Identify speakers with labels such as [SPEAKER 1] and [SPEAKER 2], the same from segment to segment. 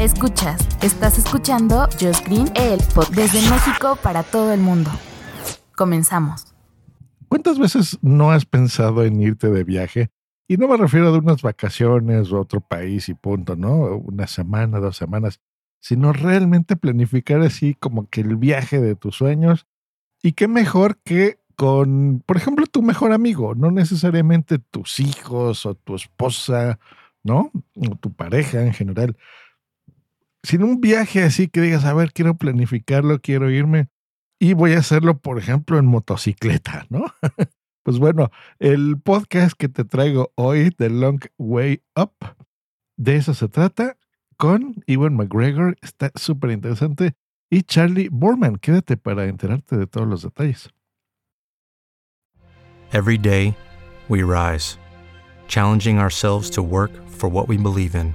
[SPEAKER 1] Escuchas, estás escuchando Just Green, el podcast desde México para todo el mundo. Comenzamos.
[SPEAKER 2] ¿Cuántas veces no has pensado en irte de viaje? Y no me refiero a unas vacaciones o a otro país y punto, ¿no? Una semana, dos semanas, sino realmente planificar así como que el viaje de tus sueños. Y qué mejor que con, por ejemplo, tu mejor amigo, no necesariamente tus hijos o tu esposa, ¿no? O tu pareja en general. Sin un viaje así que digas, a ver, quiero planificarlo, quiero irme y voy a hacerlo, por ejemplo, en motocicleta, ¿no? pues bueno, el podcast que te traigo hoy, The Long Way Up, de eso se trata, con Ewan McGregor, está súper interesante, y Charlie Borman. Quédate para enterarte de todos los detalles.
[SPEAKER 3] Every day, we rise, challenging ourselves to work for what we believe in.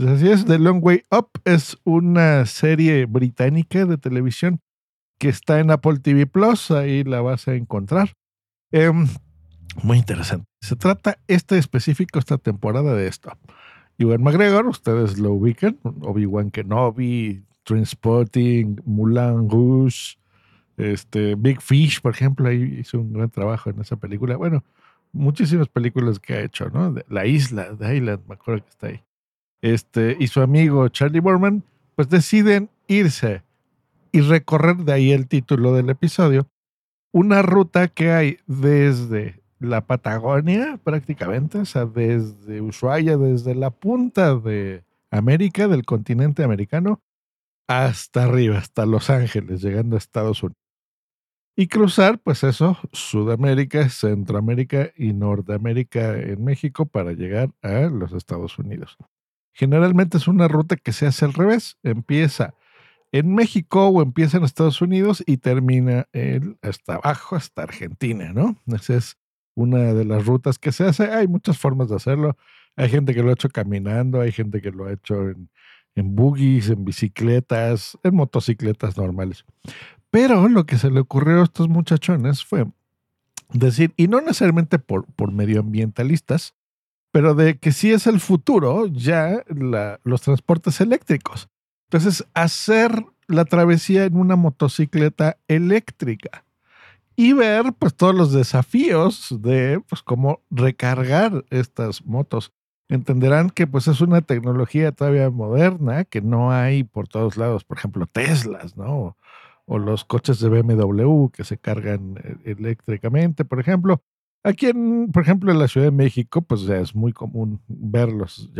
[SPEAKER 2] Pues así es, The Long Way Up es una serie británica de televisión que está en Apple TV Plus, ahí la vas a encontrar. Eh, muy interesante. Se trata este específico, esta temporada de esto. Ewan McGregor, ustedes lo ubican, Obi-Wan Kenobi, Transporting, Mulan Rouge, este, Big Fish, por ejemplo, ahí hizo un gran trabajo en esa película. Bueno, muchísimas películas que ha hecho, ¿no? La isla, de Island, me acuerdo que está ahí este, y su amigo Charlie Borman, pues deciden irse y recorrer de ahí el título del episodio, una ruta que hay desde la Patagonia prácticamente, o sea, desde Ushuaia, desde la punta de América, del continente americano, hasta arriba, hasta Los Ángeles, llegando a Estados Unidos. Y cruzar, pues eso, Sudamérica, Centroamérica y Norteamérica en México para llegar a los Estados Unidos. Generalmente es una ruta que se hace al revés. Empieza en México o empieza en Estados Unidos y termina hasta abajo, hasta Argentina, ¿no? Esa es una de las rutas que se hace. Hay muchas formas de hacerlo. Hay gente que lo ha hecho caminando, hay gente que lo ha hecho en, en buggies, en bicicletas, en motocicletas normales. Pero lo que se le ocurrió a estos muchachones fue decir, y no necesariamente por, por medioambientalistas, pero de que sí es el futuro ya los transportes eléctricos. Entonces, hacer la travesía en una motocicleta eléctrica y ver pues todos los desafíos de pues cómo recargar estas motos. Entenderán que pues es una tecnología todavía moderna que no hay por todos lados, por ejemplo, Teslas, ¿no? O los coches de BMW que se cargan eh, eléctricamente, por ejemplo. Aquí, por ejemplo, en la Ciudad de México, pues ya es muy común verlos,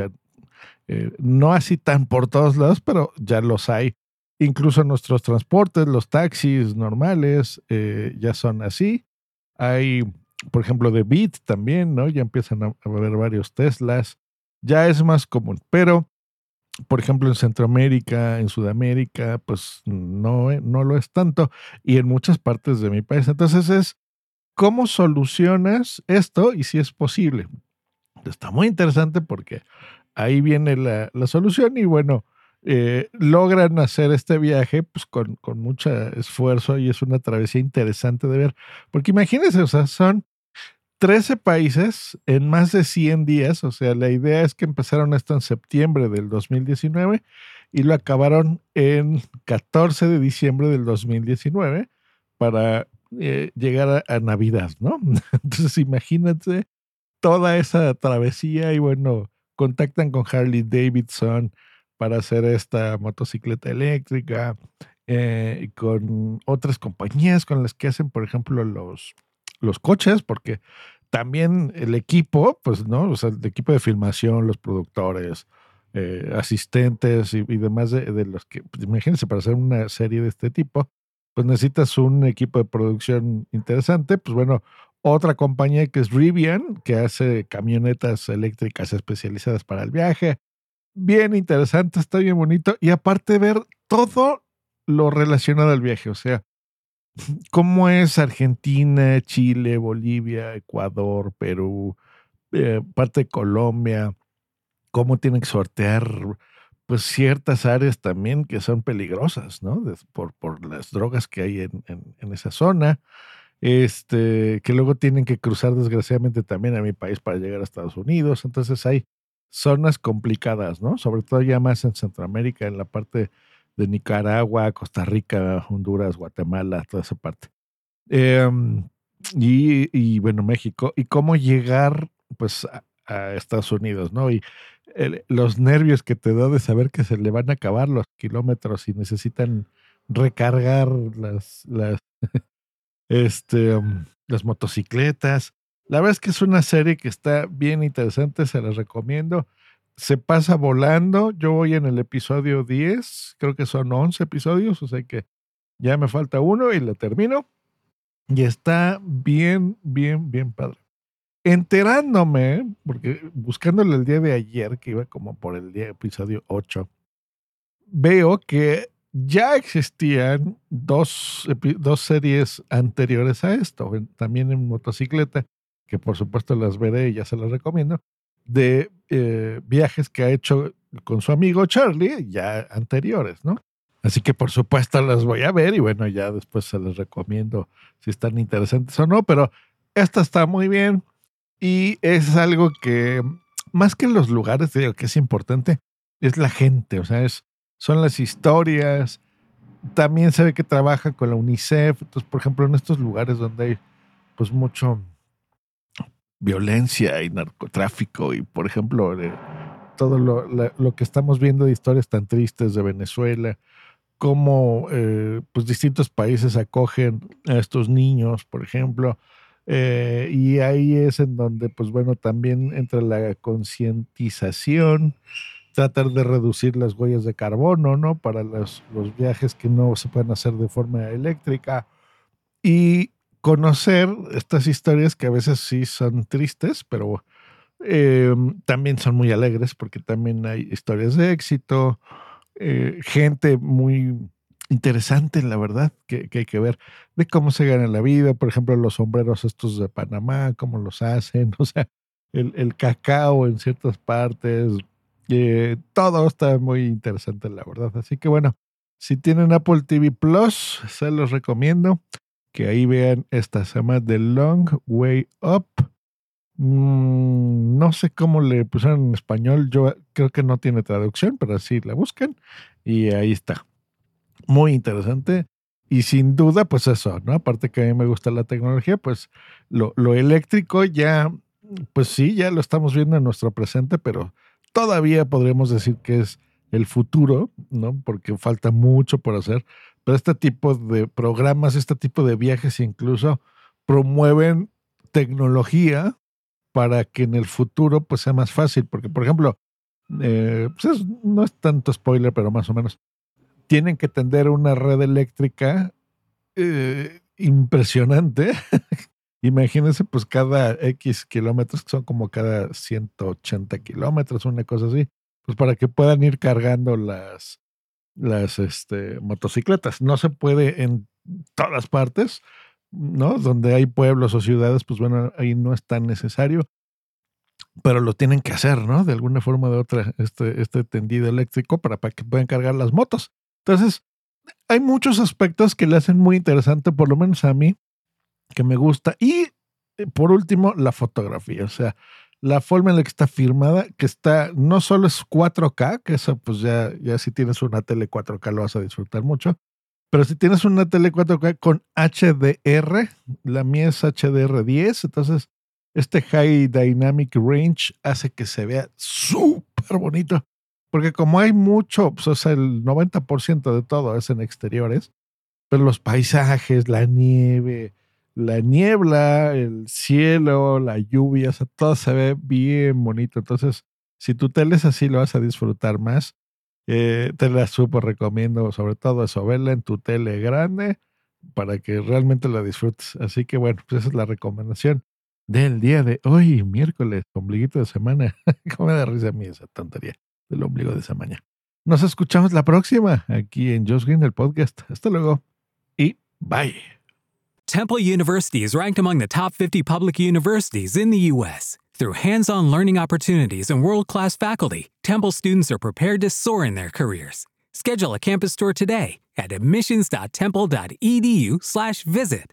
[SPEAKER 2] eh, no así tan por todos lados, pero ya los hay. Incluso nuestros transportes, los taxis normales, eh, ya son así. Hay, por ejemplo, de Bit también, ¿no? Ya empiezan a, haber varios Teslas. Ya es más común. Pero, por ejemplo, en Centroamérica, en Sudamérica, pues no, eh, no lo es tanto. Y en muchas partes de mi país. Entonces es ¿Cómo solucionas esto y si es posible? Está muy interesante porque ahí viene la, solución y bueno, eh, logran hacer este viaje pues con, con mucho esfuerzo y es una travesía interesante de ver. Porque imagínense, o sea, son 13 países en más de 100 días, o sea, la idea es que empezaron esto en septiembre del 2019 y lo acabaron en 14 de diciembre del 2019 para eh, llegar a, Navidad, ¿no? Entonces imagínate toda esa travesía y bueno, contactan con Harley Davidson para hacer esta motocicleta eléctrica. eh, con otras compañías con las que hacen, por ejemplo, los, los coches, porque también el equipo, pues, ¿no? O sea, el equipo de filmación, los productores, eh, asistentes y, demás de, los que, pues, imagínense, para hacer una serie de este tipo, pues necesitas un equipo de producción interesante. Pues bueno, otra compañía que es Rivian, que hace camionetas eléctricas especializadas para el viaje. Bien interesante, está bien bonito. Y aparte ver todo lo relacionado al viaje, o sea, cómo es Argentina, Chile, Bolivia, Ecuador, Perú, eh, parte de Colombia, cómo tienen que sortear pues ciertas áreas también que son peligrosas, ¿no? por, por las drogas que hay en, en, esa zona, este, que luego tienen que cruzar desgraciadamente también a mi país para llegar a Estados Unidos. Entonces hay zonas complicadas, ¿no? Sobre todo ya más en Centroamérica, en la parte de Nicaragua, Costa Rica, Honduras, Guatemala, toda esa parte. Em, y, y, bueno, México. Y cómo llegar, pues, a, a Estados Unidos, ¿no? Y los nervios que te da de saber que se le van a acabar los kilómetros y necesitan recargar las, este, um, las motocicletas. La verdad es que es una serie que está bien interesante, se las recomiendo. Se pasa volando. Yo voy en el episodio 10, creo que son 11 episodios, o sea que ya me falta uno y lo termino. Y está bien, bien, bien padre enterándome, porque buscándole el día de ayer, que iba como por el día episodio 8, veo que ya existían dos, dos series anteriores a esto, también en motocicleta, que por supuesto las veré y ya se las recomiendo, de eh, viajes que ha hecho con su amigo Charlie, ya anteriores, ¿no? Así que por supuesto las voy a ver y bueno, ya después se las recomiendo si están interesantes o no, pero esta está muy bien. Y es algo que, más que los lugares, digo que es importante, es la gente, o sea, es, son las historias. También se ve que trabaja con la UNICEF. Entonces, por ejemplo, en estos lugares donde hay pues mucho violencia y narcotráfico y, por ejemplo, todo lo, lo, que estamos viendo de historias tan tristes de Venezuela, cómo eh, pues distintos países acogen a estos niños, por ejemplo, eh, y ahí es en donde, pues bueno, también entra la concientización, tratar de reducir las huellas de carbono, ¿no? Para los, los viajes que no se pueden hacer de forma eléctrica. Y conocer estas historias que a veces sí son tristes, pero eh, también son muy alegres porque también hay historias de éxito, eh, gente muy interesante, la verdad, que, hay que ver de cómo se gana la vida, por ejemplo, los sombreros estos de Panamá, cómo los hacen, o sea, el, cacao en ciertas partes, eh, todo está muy interesante, la verdad. Así que bueno, si tienen Apple TV Plus, se los recomiendo que ahí vean esta, se The Long Way Up. Mm, no sé cómo le pusieron en español, yo creo que no tiene traducción, pero sí la buscan y ahí está muy interesante. Y sin duda, pues eso, ¿no? Aparte que a mí me gusta la tecnología, pues lo, lo eléctrico ya, pues sí, ya lo estamos viendo en nuestro presente, pero todavía podríamos decir que es el futuro, ¿no? Porque falta mucho por hacer. Pero este tipo de programas, este tipo de viajes incluso promueven tecnología para que en el futuro pues sea más fácil. Porque, por ejemplo, eh, pues no es tanto spoiler, pero más o menos tienen que tender una red eléctrica eh, impresionante. Imagínense, pues cada X kilómetros, que son como cada 180 kilómetros, una cosa así, pues para que puedan ir cargando las, las este, motocicletas. No se puede en todas partes, ¿no? Donde hay pueblos o ciudades, pues bueno, ahí no es tan necesario, pero lo tienen que hacer, ¿no? De alguna forma o de otra, este, este tendido eléctrico para, para que puedan cargar las motos. Entonces, hay muchos aspectos que le hacen muy interesante, por lo menos a mí, que me gusta. Y eh, por último, la fotografía, o sea, la forma en la que está firmada, que está, no solo es 4K, que eso pues ya, ya si tienes una tele 4K lo vas a disfrutar mucho, pero si tienes una tele 4K con HDR, la mía es HDR10, entonces este High Dynamic Range hace que se vea súper bonito Porque como hay mucho, pues, o sea, el 90% de todo es en exteriores, pero los paisajes, la nieve, la niebla, el cielo, la lluvia, o sea, todo se ve bien bonito. Entonces, si tu tele es así, lo vas a disfrutar más. Eh, te la súper recomiendo, sobre todo eso, verla en tu tele grande para que realmente la disfrutes. Así que bueno, pues esa es la recomendación del día de hoy, miércoles, ombliguito de semana. ¿Cómo me da risa a mí esa tontería del ombligo de semana? Nos escuchamos la próxima aquí en Josh Green, el podcast. Hasta luego y bye.
[SPEAKER 4] Temple University is ranked among the top 50 public universities in the U.S. Through hands on learning opportunities and world class faculty, Temple students are prepared to soar in their careers. Schedule a campus tour today at admissions.temple.edu/slash visit.